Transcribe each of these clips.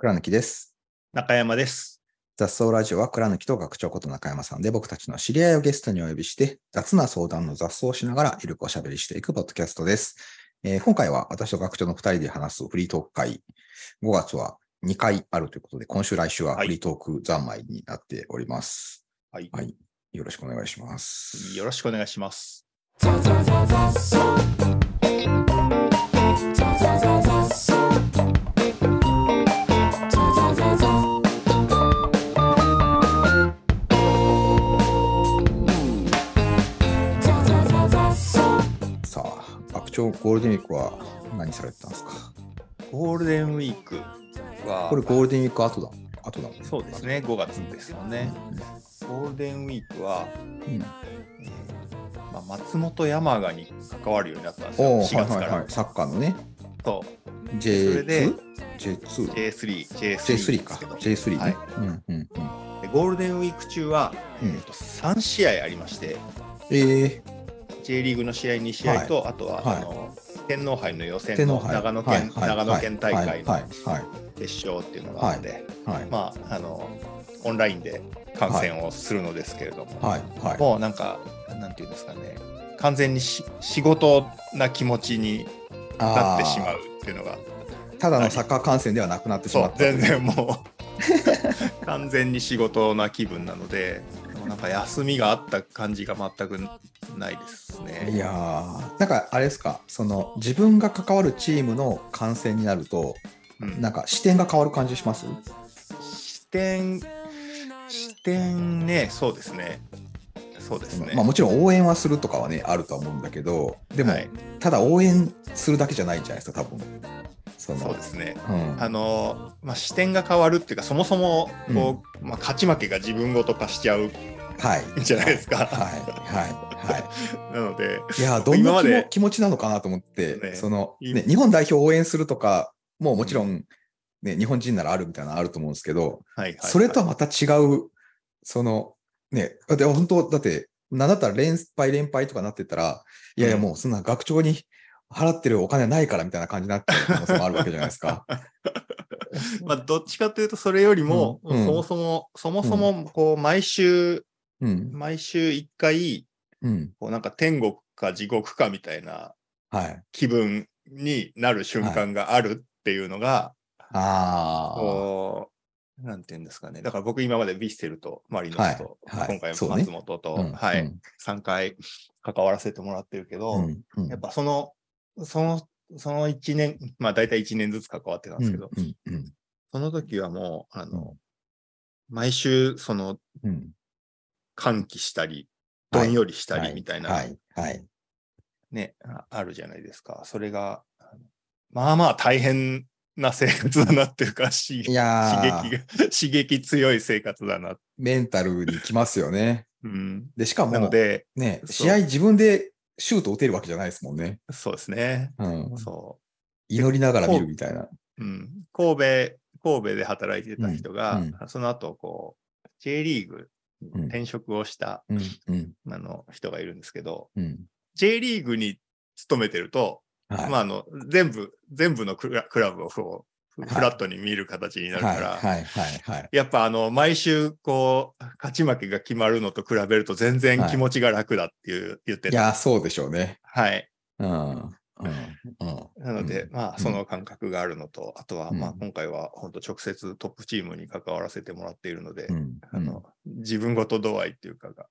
倉貫です。中山です。雑草ラジオは倉貫と学長こと中山さんで僕たちの知り合いをゲストにお呼びして雑な相談の雑草をしながらゆるくおしゃべりしていくポッドキャストです。えー今回は私と学長の2人で話すフリートーク会、5月は2回あるということで、今週来週ははいフリートーク三昧になっております。はい。はい。よろしくお願いします。よろしくお願いします。あ、学長ゴールデンウィークは何されてたんですか？ゴールデンウィークは、これゴールデンウィーク後だ。後だもんそうです。ね、5月ですよね。ゴールデンウィークは、うん。うんえーまあ、松本山雅に関わるようになったんですよ、おー4月から。はいはいはい。サッカーのね。そう J2? それで J2? J3、J3 J3 か。ですけど J3 ね。はいうんうんうん。でゴールデンウィーク中は、うんえーと3試合ありまして、え J リーグの試合2試合と、あとは、はい。あの天皇杯の予ー、選の長野県、はい。はい。長野県大会はいのはい決勝っていうのがあって、はい。まあ、あの、オンラインで観戦をするのですけれども、はい。はい。もうなんか、なんていうんですかね、完全にし仕事な気持ちになってしまうっていうのが、ただのサッカー観戦ではなくなってしまった。全然もう 完全に仕事な気分なので、なんか休みがあった感じが全くないですね。いやーなんかあれですか、その自分が関わるチームの観戦になると、うんなんか視点が変わる感じします？視点、視点ね、そうですね。そうですね。まあもちろん応援はするとかはね、あるとは思うんだけど、でも、はいただ応援するだけじゃないんじゃないですか、多分。そのそうですね。うん。あのまあ、視点が変わるっていうかそもそもこう、まあ、勝ち負けが自分ごと化しちゃうはい。じゃないですか。はい。はい。はい。なのでいや、どんな気気持ちなのかなと思って、ね。その、いね、日本代表を応援するとか、もうもちろん、ね、日本人ならあるみたいなのあると思うんですけど、はいはいそれとはまた違う、その、ね、で本当、だって、なんだったら連敗連敗とかなってたら、いやいや、うん。もうそんな学長に払ってるお金ないからみたいな感じになっちゃう可能性もあるわけじゃないですか。まあ、どっちかというとそれよりも、うんうん。そもそもそもそもこう毎週うん。毎週1回うん。こうなんか天国か地獄かみたいなはい。気分になる瞬間があるっていうのが、ああ。こうなんていうんですかね。だから僕今までヴィッセルとマリノスと、はい。はい。今回松本と、うん。はい、うん。3回関わらせてもらってるけど、やっぱその、その、その1年、まあ大体1年ずつ関わってたんですけど、うんうんその時はもう、あの、毎週、その、うん歓喜したり、はいどんよりしたはいりみたいな、はい。はい。ね、ああるじゃないですか。それが、まあまあ大変な生活だなっていうか、刺激が、刺激強い生活だな。メンタルにきますよね。うん。で、しかも、なので、ね、試合自分でシュート打てるわけじゃないですもんね。そうですね。うん、そ祈りながら見るみたいな。う。うん。神戸、神戸で働いてた人が、うんその後、こう、J リーグにうん転職をした、うん、うん、あの人がいるんですけど、うん。J リーグに勤めてると、はい。まあ、あの、全部、全部のクラクラブをフラットに見る形になるはい、から、はい、はい、はい。やっぱあの、毎週、こう、勝ち負けが決まるのと比べると全然気持ちが楽だっていう、言ってた。いや、そうでしょうね。はい。うん、うん、うん。なので、うんまあ、その感覚があるのと、あとは、まあう、ん今回は本当直接トップチームに関わらせてもらっているので、うん、あの、自分ごと度合いっていうかが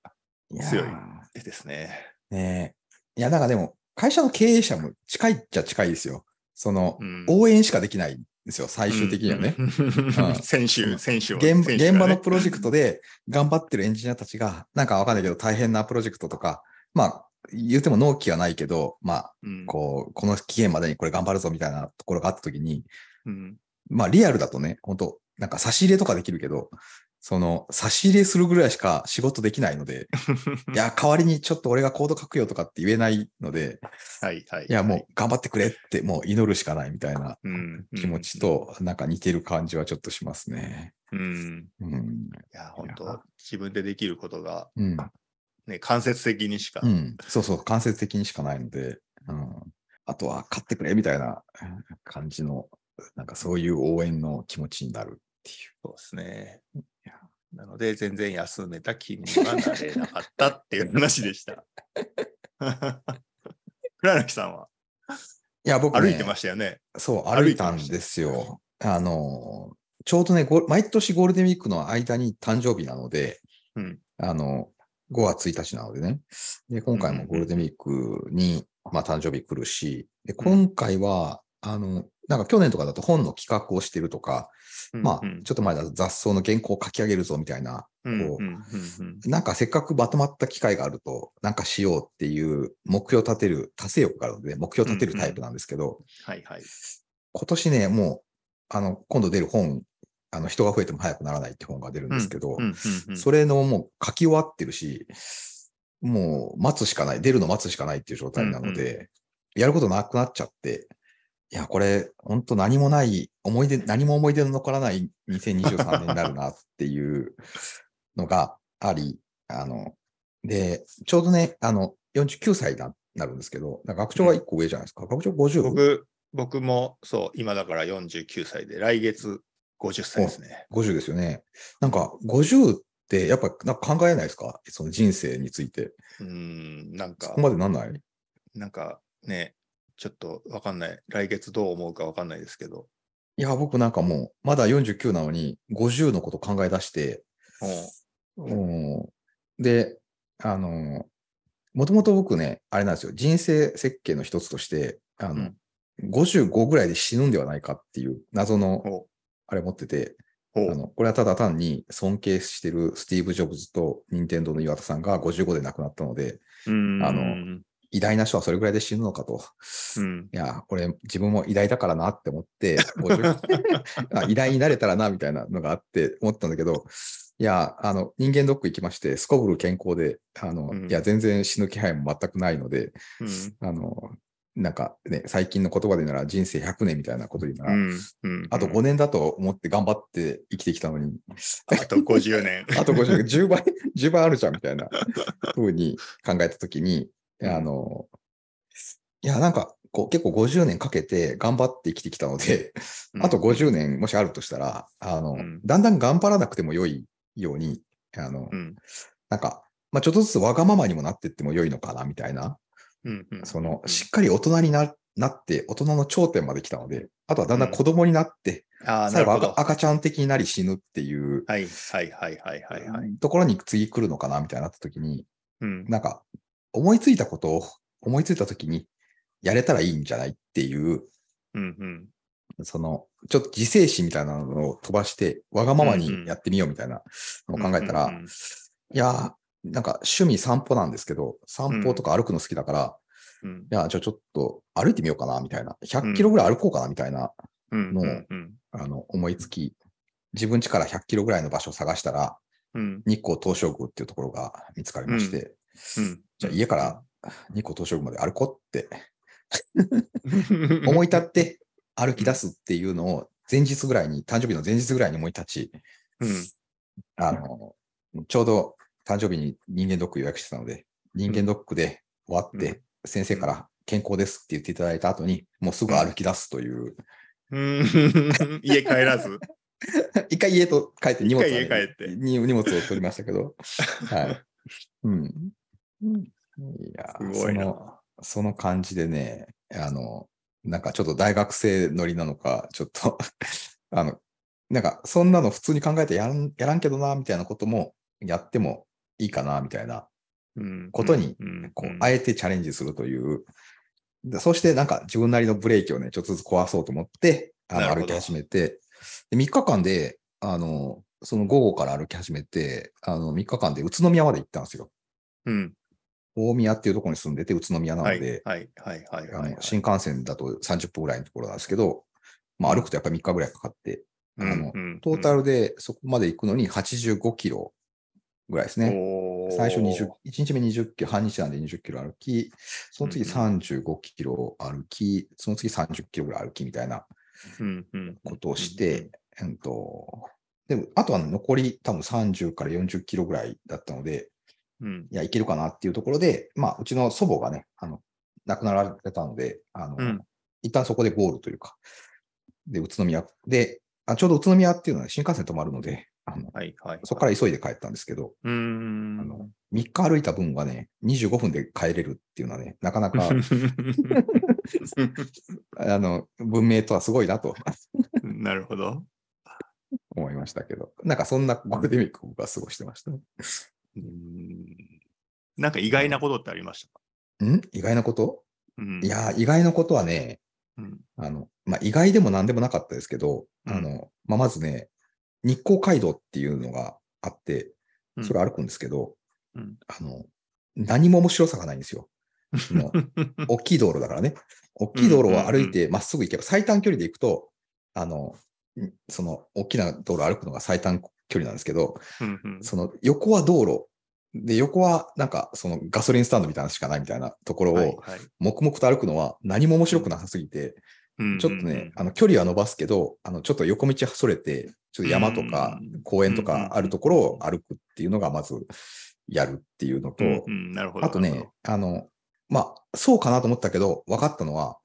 うん強いやですね。ーねえいや、なんかでも、会社の経営者も近いっちゃ近いですよ。その、うん応援しかできないんですよ、最終的にはね。うん。うん 選手、選手を。現現場のプロジェクトで頑張ってるエンジニアたちが、なんかわかんないけど大変なプロジェクトとか、まあ、言うても納期はないけど、まあ、うんこう、この期限までにこれ頑張るぞみたいなところがあったときに、うんまあ、リアルだとね、本当なんか差し入れとかできるけど、その、差し入れするぐらいしか仕事できないので、いや、代わりにちょっと俺がコード書くよとかって言えないので、はいはい。いや、もう頑張ってくれって、もう祈るしかないみたいなうん、気持ちと、なんか似てる感じはちょっとしますね。うん。うん。うん。いや、本当自分でできることが、うん。ね、間接的にしか。うん。そうそう、間接的にしかないので、うん。あとは、勝ってくれみたいな感じのなんかそういう応援の気持ちになるっていう。そうですね。なので、全然休めた気にはなれなかったっていう話でした。倉貫さんは？いや、僕、ね、歩いてましたよね。そう、歩いたんですよ。あの、ちょうどね、ご毎年ゴールデンウィークの間に誕生日なので、うんあの、5月1日なのでね。で、今回もゴールデンウィークに、まあ、誕生日来るし、で、今回は、あの、なんか去年とかだと本の企画をしてるとか、まあ、ちょっと前だと雑草の原稿を書き上げるぞみたいな、こう、なんかせっかくまとまった機会があると、なんかしようっていう目標を立てる、達成欲があるので、目標を立てるタイプなんですけど、はいはい。今年ね、もう、あの、今度出る本、あの、人が増えても早くならないって本が出るんですけど、それのもう書き終わってるし、もう待つしかない、出るの待つしかないっていう状態なので、やることなくなっちゃって、いや、これ、本当何もない、思い出、何も思い出の残らない2023年になるなっていうのがあり、あの、で、ちょうどね、あの、49歳になるんですけど、学長は1個上じゃないですか。学長 50? 僕、僕もそう、今だから49歳で、来月50歳ですね。50ですよね。なんか、50って、やっぱなんか考えないですか？その人生について。うん、なんかそこ、までなんない？なんかね、ちょっとわかんない。来月どう思うかわかんないですけど。いや、僕なんかもう、まだ49なのに、50のこと考え出して、う。ん、で、あの、もともと僕ね、あれなんですよ、人生設計の一つとして、あの、うん。55ぐらいで死ぬんではないかっていう謎の、ほあれ持ってて、あの、これはただ単に尊敬してるスティーブ・ジョブズと任天堂の岩田さんが55で亡くなったので、うん。あの偉大な人はそれぐらいで死ぬのかと。うん。いや、これ自分も偉大だからなって思って、50 あ偉大になれたらなみたいなのがあって思ったんだけど、いや、あの、人間ドック行きまして、すこぶる健康で、あの、うん。いや、全然死ぬ気配も全くないので、うん。あの、なんかね、最近の言葉でなら人生100年みたいなことになら、うん。うん。あと5年だと思って頑張って生きてきたのに、あと50年。あと50年、10倍、10倍あるじゃんみたいな風に考えたときに、あの、いや、なんか、こう結構50年かけて頑張って生きてきたので、あと50年もしあるとしたら、あの、うん。だんだん頑張らなくても良いように、あの、うん。なんか、まあ、ちょっとずつわがままにもなってっても良いのかな、みたいな、うんうん。その、しっかり大人にななって、大人の頂点まで来たので、あとはだんだん子供になって、ああ、な最後るほど。赤赤ちゃん的になり死ぬっていうはいはいはいはいはいはい。ところに次来るのかな、みたいになった時に、うん。なんか、思いついたことを思いついた時にやれたらいいんじゃないっていう、うんうん。その、ちょっと自制心みたいなのを飛ばして、わがままにやってみようみたいなのを考えたら、うんうんうん。いやー、なんか趣味散歩なんですけど、散歩とか歩くの好きだから、うん。いや、じゃあちょっと歩いてみようかな、みたいな。100キロぐらい歩こうかな、みたいな、うんのうんうん。あの、思いつき、自分家から100キロぐらいの場所を探したら、うん。日光東照宮っていうところが見つかりまして、うんじゃあ家から日光東照宮まで歩こうって。思い立って歩き出すっていうのを前日ぐらいに、誕生日の前日ぐらいに思い立ち、うん。あの、ちょうど誕生日に人間ドック予約してたので、人間ドックで終わって、先生から健康ですって言っていただいた後に、もうすぐ歩き出すという、うん。家帰らず？一回家と帰って荷物はね一回家帰って。に荷物を取りましたけど、はい。うん。いやすごいな。その、その感じでね、あの、なんかちょっと大学生乗りなのか、ちょっと、あの、なんかそんなの普通に考えてやらんやらんけどな、みたいなこともやってもいいかな、みたいなうん。ことにうん。こう、あえてチャレンジするという。でそしてなんか自分なりのブレーキをね、ちょっとずつ壊そうと思って、あの歩き始めて、で3日間で、あの、その午後から歩き始めて、あの、3日間で宇都宮まで行ったんですよ。うん大宮っていうところに住んでて、宇都宮なのはいで、新幹線だと30分ぐらいのところなんですけど、まあ歩くとやっぱり3日ぐらいかかって、あのトータルでそこまで行くのに85キロぐらいですね。ね最初20、1日目20キロ、半日なんで20キロ歩き、その次35キロ歩き、その次30キロぐらい歩きみたいなことをして、うんと、でも、あとは残り多分30から40キロぐらいだったので、うんいや、いけるかなっていうところで、まあ、うちの祖母がね、あの、亡くなられたので、あの、うん一旦そこでゴールというか、で、宇都宮で、あちょうど宇都宮っていうのは新幹線止まるので、あのはいはい。そこから急いで帰ったんですけど、うーん。あの3日歩いた分はね、25分で帰れるっていうのはね、なかなか あの文明とはすごいなと なるほど。思いましたけど、なんかそんなゴールデンウィークを僕は過ごしてました。うーん。なんか意外なことってありましたか、ん？意外なこと？うん。いやー、意外なことはね、うん。あの、まあ、意外でも何でもなかったですけど、うん。あの、まあ、まずね、日光街道っていうのがあって、うん。それ歩くんですけど、うん。あの、何も面白さがないんですよ。の 大きい道路だからね。大きい道路を歩いてまっすぐ行けば、最短距離で行くと、あの、んその大きな道路を歩くのが最短距離なんですけど、うんうん。その横は道路、で、横はなんかそのガソリンスタンドみたいなのしかないみたいなところを、黙々と歩くのは何も面白くなさすぎて、うん。ちょっとね、あの距離は伸ばすけど、あのちょっと横道それて、ちょっと山とかうん公園とかあるところを歩くっていうのがまずやるっていうのと。あとね、あの、まあ、そうかなと思ったけど、分かったのは、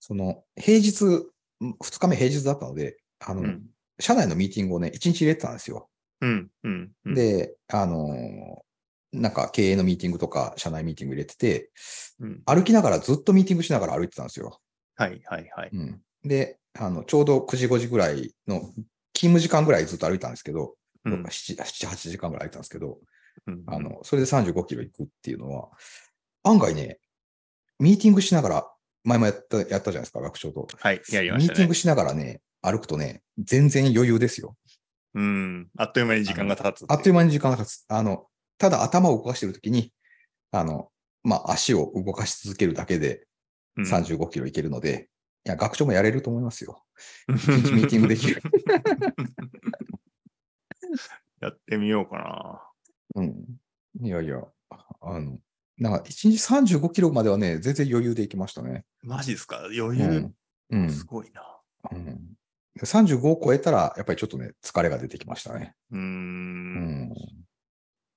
その、平日、2日目平日だったので、あの、うん社内のミーティングをね、1日入れてたんですよ。うんうんうん、で、あの、なんか経営のミーティングとか、社内ミーティング入れてて、うん歩きながらずっとミーティングしながら歩いてたんですよ。はいはいはい。うん、で、あの、ちょうど9時5時ぐらいの勤務時間ぐらいずっと歩いたんですけど、うん7、7 8時間ぐらい歩いたんですけど、うんあの、それで35キロ行くっていうのは、案外ね、ミーティングしながら、前もやった、やったじゃないですか、学長と。はい、やりましたねミーティング。しながらね、歩くとね、全然余裕ですよ。うん。あっという間に時間が経つ。あっという間に時間が経つ。あの、ただ頭を動かしてるときに、あの、まあ、足を動かし続けるだけでうん35キロいけるので、いや、学長もやれると思いますよ。一日ミーティングできる。やってみようかな。うん。いやいや、あの、なんか1日35キロまではね、全然余裕で行きましたね。マジですか？余う裕ん。うん。すごいな。うん、35を超えたら、やっぱりちょっとね、疲れが出てきましたね。うー。うんん。い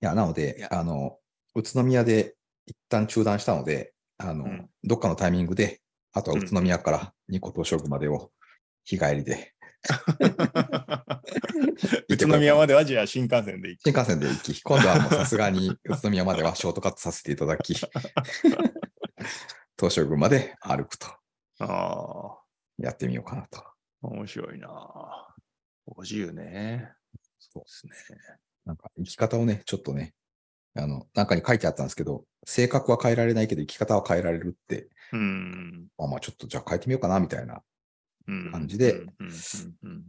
や、なのいで、やあの、宇都宮で一旦中断したので、あの、うんどっかのタイミングで、あとは宇都宮から二個東照宮までを日帰りで、宇都宮まではじゃあ新幹線で行く。新幹線で行き、今度はもうさすがに宇都宮まではショートカットさせていただき、東照宮まで歩くとああ、やってみようかなと。面白いな。50ね。そうですね。なんか生き方をね、ちょっとね、あの、なんかに書いてあったんですけど、性格は変えられないけど生き方は変えられるって、うん。まあまあちょっとじゃあ変えてみようかなみたいな。うん感じで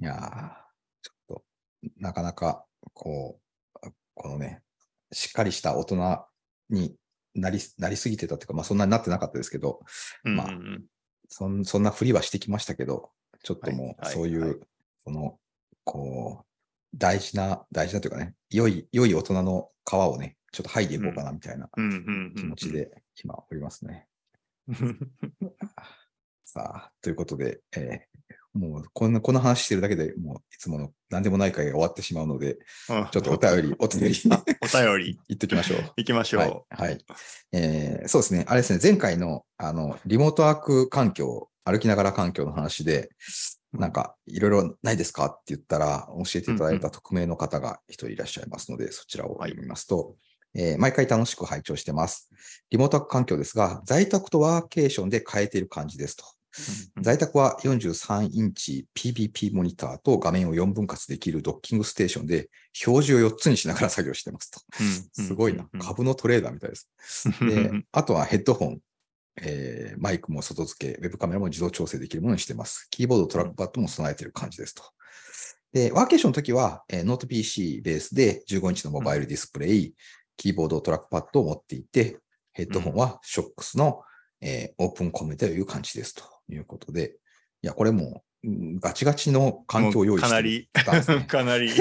いやーちょっと、なかなか、こう、このね、しっかりした大人になりなりすぎてたっていうか、まあそんなになってなかったですけど、まあそんそんなふりはしてきましたけど、ちょっともうはいそういう、はいその、こう、大事な、大事なというかね、良い、良い大人の皮をね、ちょっと剥いでいこうかなみたいな気持ちで今おりますね。う んさあ、ということで、えーもうこんな、この話してるだけでもういつもの何でもない会が終わってしまうので、ちょっとお便り、お便りあお便り 言っときましょう。行きましょう。はい。はいえーそうですね。あれですね。前回の、あの、リモートワーク環境、歩きながら環境の話で、なんか、いろいろないですかって言ったら、教えていただいた匿名の方が一人いらっしゃいますので、そちらを読みますと、えー毎回楽しく拝聴してます。リモートワーク環境ですが、在宅とワーケーションで変えている感じですと。うん在宅は43インチ PBP モニターと画面を4分割できるドッキングステーションで表示を4つにしながら作業してますと。うんすごいな。うん株のトレーダーみたいです。で、あとはヘッドホン、えーマイクも外付け、ウェブカメラも自動調整できるものにしてます。キーボード、トラックパッドも備えている感じですと。で、ワーケーションの時は、えーノート PC ベースで15インチのモバイルディスプレイ、キーボード、トラックパッドを持っていて、ヘッドホンはショックスの、えーオープンコメという感じですということで、いや、これもううんガチガチの環境を用意してかなりかなり。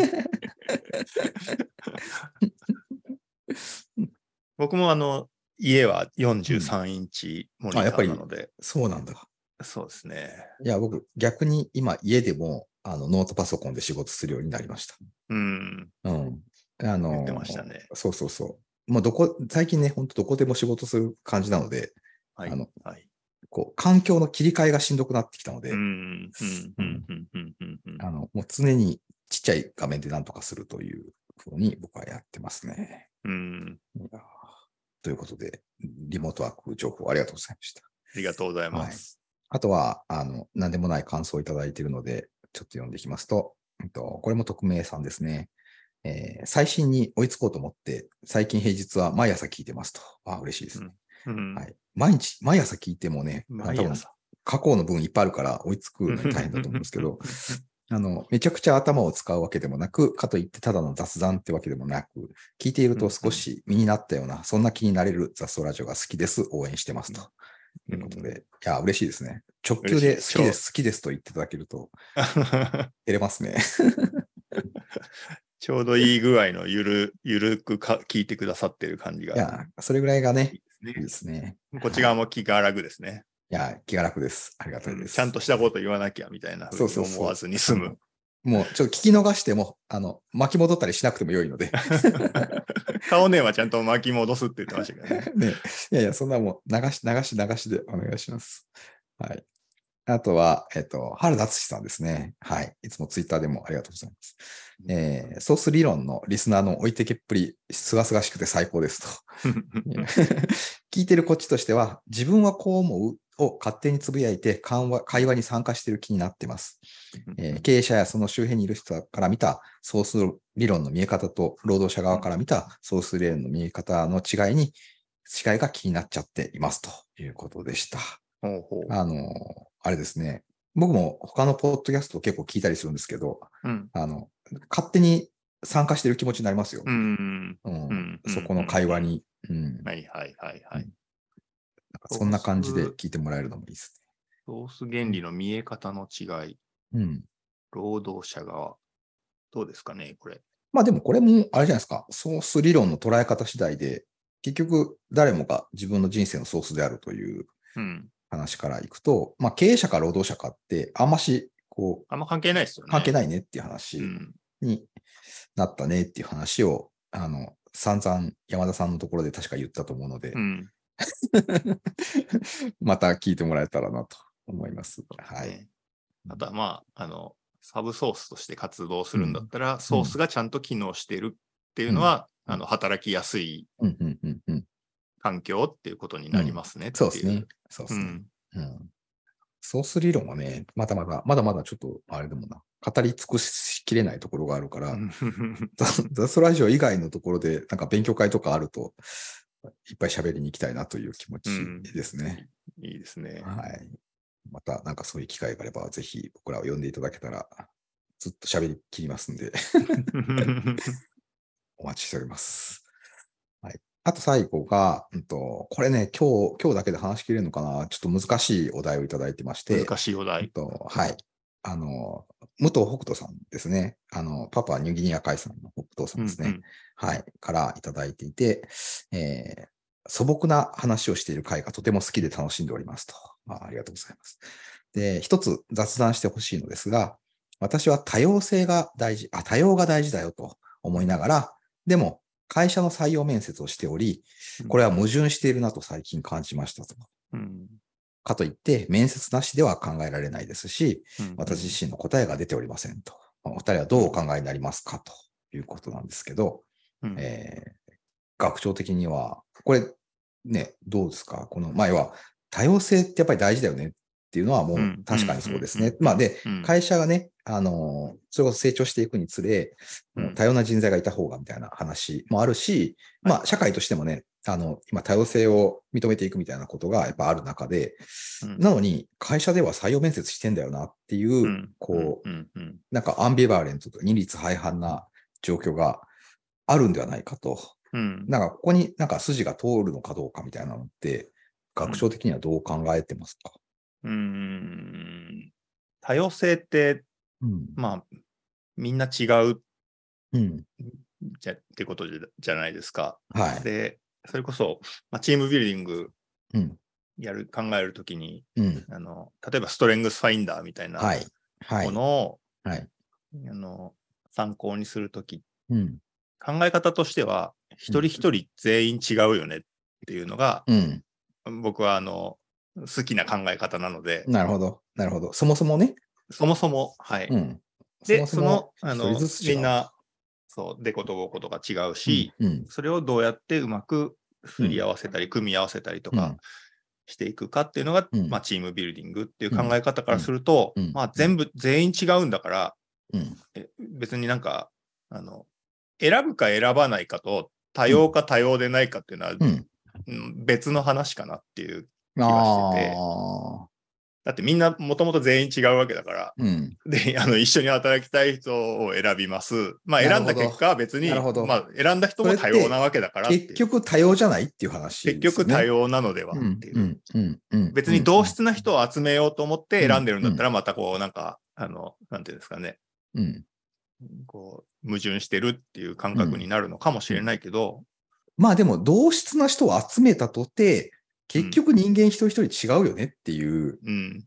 僕もあの、家は43インチモニタあやっぱりーなので、そうなんだ。そうですね。いや、僕、逆に今、家でもあのノートパソコンで仕事するようになりました。うん。うん。あの言ってましたねそうそうそう。もうどこ、最近ね、本当どこでも仕事する感じなので、はい。あのはい。こう、環境の切り替えがしんどくなってきたので、うん。うん。うん。うん。うん。うん。うん。あの、もう常にちっちゃい画面でなんとかするというふうに僕はやってますね。うん。いやーということで、リモートワーク情報ありがとうございました。ありがとうございます。あとは、あの、何でもない感想をいただいているので、ちょっと読んでいきますと、うんとこれも匿名さんですね。えー最新に追いつこうと思って、最近平日は毎朝聞いてますと。あ、嬉しいですね。うんはい。毎日、毎朝聞いてもね、毎朝。過去の分いっぱいあるから追いつくのに大変だと思うんですけど、あの、めちゃくちゃ頭を使うわけでもなく、かといってただの雑談ってわけでもなく、聞いていると少し身になったような、そんな気になれる雑草ラジオが好きです。応援してますと。ということで、いや、嬉しいですね。直球で好きです、好きですと言っていただけると、照れますね。ちょうどいい具合のゆる、ゆるくか聞いてくださってる感じが。いや、それぐらいがね、いいいいですね。こっち側も気が楽ですね。いや、気が楽です。ありがたいです。ちゃんとしたこと言わなきゃみたいなそうそう思わずに済む。もう、ちょっと聞き逃しても、あの、巻き戻ったりしなくても良いので。顔ねはちゃんと巻き戻すって言ってましたけどね。ね、いやいや、そんなもう流し、流し、流しでお願いします。はい。あとは、えっと、春夏さんですね。はい。いつもツイッターでもありがとうございます。えーソース理論のリスナーの置いてけっぷり、すがすがしくて最高ですと。聞いてるこっちとしては、自分はこう思うを勝手につぶやいて会話会話に参加している気になってます。えー経営者やその周辺にいる人から見たソース理論の見え方と、労働者側から見たソース理論の見え方の違いに、違いが気になっちゃっていますということでした。ほうほうあの、あれですね。僕も他のポッドキャストを結構聞いたりするんですけど、うんあの、勝手に参加してる気持ちになりますよ。うん。うんうんそこの会話に。うんはいはいはいはい。そんな感じで聞いてもらえるのもいいですソース原理の見え方の違い、ね。うん。労働者側。どうですかね、これ。まあでもこれもあれじゃないですか。ソース理論の捉え方次第で、結局誰もが自分の人生のソースであるといううん。話からいくと、まあ経営者か労働者かってあんましこうあんま関係ないですよね。い。関係ないねっていう話うん。になったねっていう話を、あの、散々山田さんのところで確か言ったと思うので、うん。また聞いてもらえたらなと思います。はい。ね。あとはまあ、あの、サブソースとして活動するんだったら、ソースがちゃんと機能しているっていうのは、うんあの働きやすいうんうんうんうん。環境っていうことになりますねう。そうですね。そうですね。うん。うん。ソース理論はね、まだまだ、まだまだちょっと、あれでもな、語り尽くしきれないところがあるから、ザザストラジオ以外のところで、なんか勉強会とかあると、いっぱい喋りに行きたいなという気持ちですね。いいですね。はい。また、なんかそういう機会があれば、ぜひ僕らを呼んでいただけたら、ずっと喋りきりますんで、お待ちしております。はい。あと最後が、うんと、これね、今日、今日だけで話しきれるのかなちょっと難しいお題をいただいてまして、難しいお題。と、はい。あの、武藤北斗さんですね。あの、パパはニューギニア海産の北斗さんですね。うんうんはい。からいただいていて、えー素朴な話をしている回がとても好きで楽しんでおりますと。あありがとうございます。で、一つ雑談してほしいのですが、私は多様性が大事、あ、多様が大事だよと思いながら、でも会社の採用面接をしており、これは矛盾しているなと最近感じましたと。うんかといって、面接なしでは考えられないですし、うん私自身の答えが出ておりませんと。まあお二人はどうお考えになりますかということなんですけど、うん。えー学長的には、これね、どうですか？この前は多様性ってやっぱり大事だよねっていうのはもううん確かにそうですね。うん。まあで、うん。会社がね、あのーそれこそ成長していくにつれ、多様な人材がいた方がみたいな話もあるし、まあ社会としてもね、あの、今多様性を認めていくみたいなことがやっぱある中で、うん。なのに会社では採用面接してんだよなっていう、うん。こう、うん。うん。なんかアンビバーレントと二律背反な状況があるんではないかと。うん。なんかここになんか筋が通るのかどうかみたいなのって、学長的にはどう考えてますか、うん。多様性って、うん。まあ、みんな違ううん。じゃってことじゃじゃないですか。はい。で、それこそ、まあ、チームビルディングうん。やる、考えるときに、うん。あの、例えばストレングスファインダーみたいなはい。はいも。のを、はい。あの参考にするとき、うん。考え方としては、一人一人全員違うよねっていうのが、うん。僕はあの、好きな考え方なので、なるほど。なるほど。そもそもね。そもそも、はい。うん。で、その、あのみんな、そう、デコとゴコとか違うし、うん、それをどうやってうまくすり合わせたり、組み合わせたりとかうんしていくかっていうのが、うんまあ、チームビルディングっていう考え方からすると、うんうんまあ、全部、全員違うんだから、うん。え別になんか、あの、選ぶか選ばないかと、多様か多様でないかっていうのは、うん。うん別の話かなっていう。あがしててあ。だってみんなもともと全員違うわけだから、うん。で、あの、一緒に働きたい人を選びます。まあ、選んだ結果は別に、なるほど。まあ、選んだ人も多様なわけだから。結局多様じゃないっていう話です結局多様なのではうんっていう。うんうんうん別に同質な人を集めようと思って選んでるんだったら、またこう、なんか、あの、なんていうんですかね、うん。こう、矛盾してるっていう感覚になるのかもしれないけど、まあでも同質な人を集めたとて、結局人間一人一人違うよねっていううん、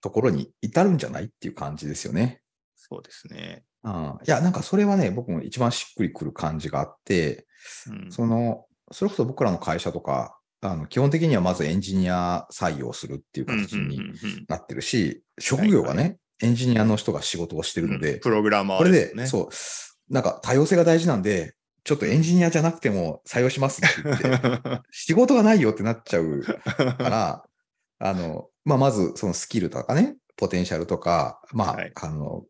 ところに至るんじゃないっていう感じですよね。そうですね。うん、いや、なんかそれはね、僕も一番しっくりくる感じがあって、うん、その、それこそ僕らの会社とか、あの基本的にはまずエンジニア採用するっていう形にうんうんうんうんなってるし、職業がね、はいエンジニアの人が仕事をしてるので、プログラマこれーですね。で、そう、なんか多様性が大事なんで、ちょっとエンジニアじゃなくても採用しますって言って、仕事がないよってなっちゃうから、あの、まあ、まずそのスキルとかね、ポテンシャルとか、まあ、はい。あの、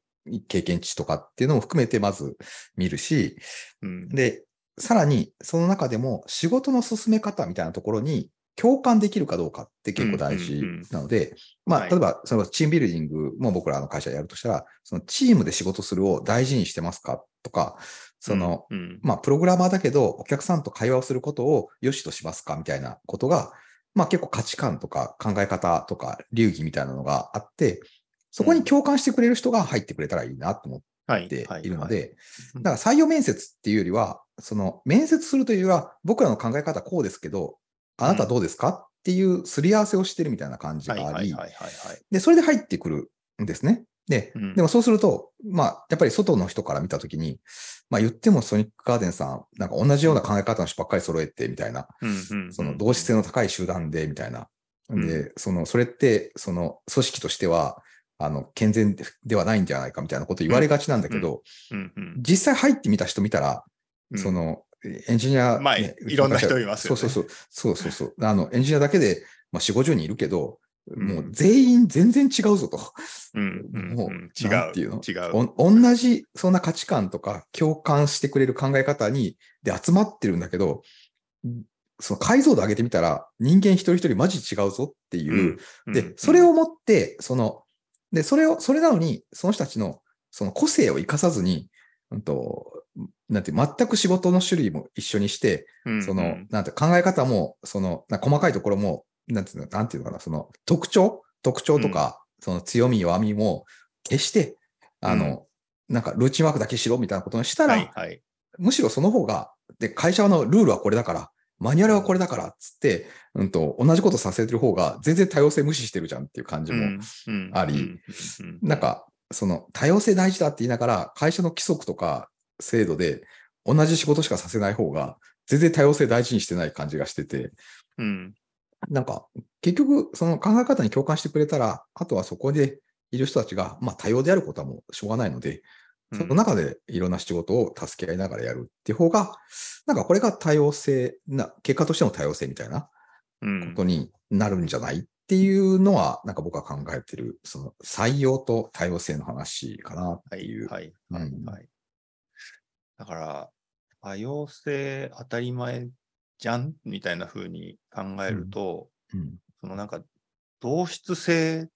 経験値とかっていうのも含めてまず見るし、うん。で、さらにその中でも仕事の進め方みたいなところに共感できるかどうかって結構大事なので、まあ、はい。例えばそのチームビルディングも僕らの会社でやるとしたら、そのチームで仕事するを大事にしてますかとか、その、うん。うん。まあ、プログラマーだけど、お客さんと会話をすることを良しとしますかみたいなことが、まあ結構価値観とか考え方とか流儀みたいなのがあって、そこに共感してくれる人が入ってくれたらいいなと思はいってはい。いるので、うん。だから採用面接っていうよりは、その面接するというよりは、僕らの考え方はこうですけど、あなたはどうですかっていうすり合わせをしてるみたいな感じがあり。で、それで入ってくるんですね。で、うん。でもそうすると、まあ、やっぱり外の人から見たときに、まあ言ってもソニックガーデンさん、なんか同じような考え方の人ばっかり揃えてみたいな、その同質性の高い集団でみたいな。うん。で、その、それって、その組織としては、あの、健全ではないんじゃないかみたいなこと言われがちなんだけど、実際入ってみた人見たら、うん。その、エンジニア、まあねいろんな人いますよね。そうそうそう。そうそうそう。あの、エンジニアだけで、まあ、4、50人いるけど、うんもう全員全然違うぞと。うんうんもううん違うなんていうの？違う。お同じ、そんな価値観とか共感してくれる考え方に、で集まってるんだけど、その解像度上げてみたら、人間一人一人マジ違うぞっていう、うんで、それをもって、その、で、それを、それなのに、その人たちの、その個性を生かさずに、うんと、なんて、全く仕事の種類も一緒にして、うんその、なんて、考え方も、その、な細かいところも、なんていうの、なんていうのかな、その、特徴？特徴とか、その強み、弱みも、決して、あの、なんか、ルーチンワークだけしろみたいなことにしたら、はいはい。むしろその方が、で、会社のルールはこれだから、マニュアルはこれだから、つって、うんと、同じことさせてる方が、全然多様性無視してるじゃんっていう感じも、うん。あり。うん。うん。なんか、その多様性大事だって言いながら、会社の規則とか制度で同じ仕事しかさせない方が、全然多様性大事にしてない感じがしてて、うんなんか、結局、その考え方に共感してくれたら、あとはそこでいる人たちが、まあ多様であることはもうしょうがないので、その中でいろんな仕事を助け合いながらやるっていう方が、なんかこれが多様性な、結果としての多様性みたいなうんことになるんじゃないっていうのは、なんか僕は考えてる、その採用と多様性の話かなっはいていう。はいはいうんはい。だから、多様性当たり前じゃん？みたいな風に考えると、うん。そのなんか、同質性、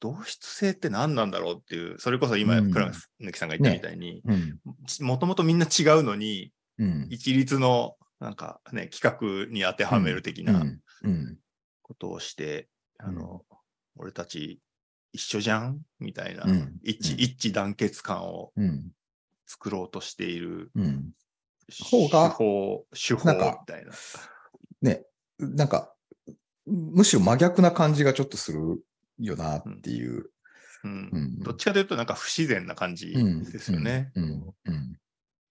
同質性って何なんだろうっていう、それこそ今、うん。倉貫さんが言ったみたいに、うん。もともとみんな違うのに、うん。一律のなんかね、企画に当てはめる的なうん。うん。ことをして、うん。あの、俺たち一緒じゃん？みたいな、うん。一致、団結感をうん。作ろうとしているうん方が手法、手法みたいな。ね、なんか、むしろ真逆な感じがちょっとするよなっていう。うん。うん。どっちかというとなんか不自然な感じうん。ですよね。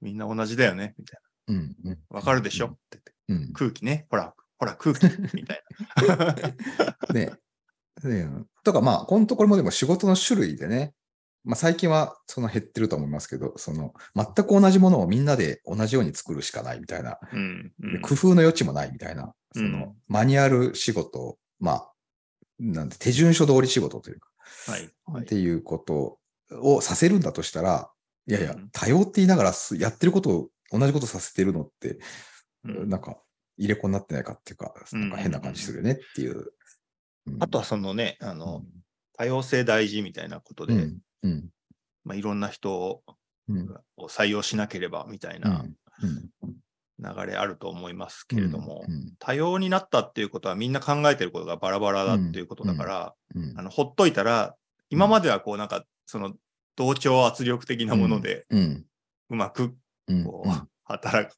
みんな同じだよね。みたいうん。うん。な。わかるでしょ？って。言って。うん。空気ね。ほら、ほら空気。みたいな。ね、うんとか、まあ、このところもでも仕事の種類でね、まあ、最近はその減ってると思いますけど、その全く同じものをみんなで同じように作るしかないみたいな、うんうん。で工夫の余地もないみたいな、そうん。のマニュアル仕事、まあ、なんて手順書通り仕事というか、はい。はい。っていうことをさせるんだとしたら、いやいやうん、多様って言いながらすやってることを同じことさせてるのって、うん。なんか入れ子になってないかっていうか、うんなんか変な感じするよねっていう。うん。あとはそのね、あうのん、多様性大事みたいなことで、うんうん。まあ、いろんな人を採用しなければみたいうん。なうん。流れあると思いますけれども、うん。多様になったっていうことはみんな考えてることがバラバラだっていうことだから、うん。あのほっといたら、今まではこうなんか、その同調圧力的なものでうまくうん。こう、働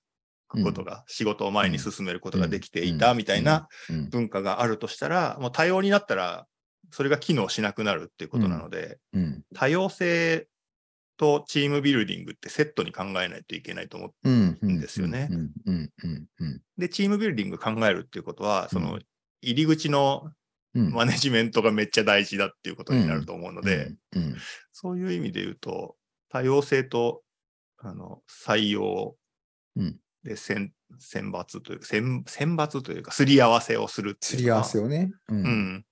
くことが、仕事を前に進めることができていたみたいなうん。文化があるとしたら、もう多様になったら、それが機能しなくなるっていうことなので、うん。多様性とチームビルディングってセットに考えないといけないと思うんうんですよね。うんうんうんうんで、チームビルディング考えるっていうことは、そのう入り口のうん。マネジメントがめっちゃ大事だっていうことになると思うので、うんそういう意味で言うと、多様性とあの採用うんで選選抜というか選、選抜というか、すり合わせをするっていうすり合わせをね。ううんん、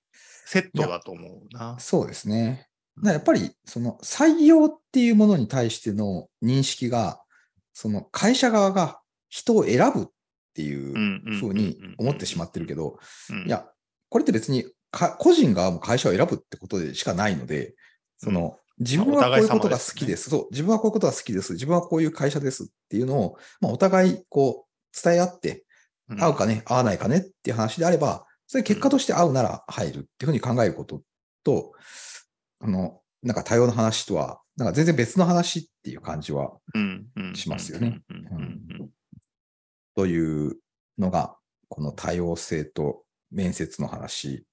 セットだと思うな。そうですね。やっぱり、その採用っていうものに対しての認識が、その会社側が人を選ぶっていうふうに思ってしまってるけど、うんい、や、これって別にか個人側も会社を選ぶってことでしかないので、その、自分はこういうことが好きです。そう、自分はこういうことが好きです。自分はこういう会社ですっていうのを、まあ、お互いこう伝え合って、うん合うかね、合わないかねっていう話であれば、それ結果として合うなら入るっていうふうに考えることと、あの、なんか多様な話とは、なんか全然別の話っていう感じは、しますよね。というのが、この多様性と面接の話。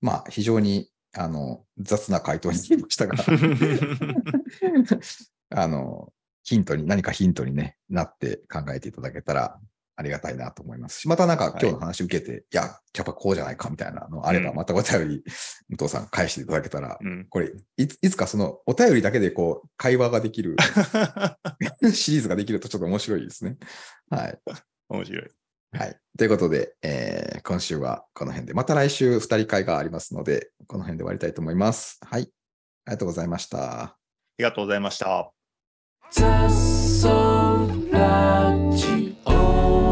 まあ、非常に、あの、雑な回答になりましたが、あの、ヒントに、何かヒントに、ね、なって考えていただけたらありがたいなと思いますし、またなんかはい今日の話受けて、い、や、やっぱこうじゃないかみたいなのあれば、うんまたお便り、武藤さん返していただけたら、うんこれいつ、いつかそのお便りだけでこう、会話ができる シリーズができるとちょっと面白いですね。はい。面白い。はい。ということで、えー今週はこの辺で、また来週2人会がありますので、この辺で終わりたいと思います。はい。ありがとうございました。ありがとうございました。雑草ラジオ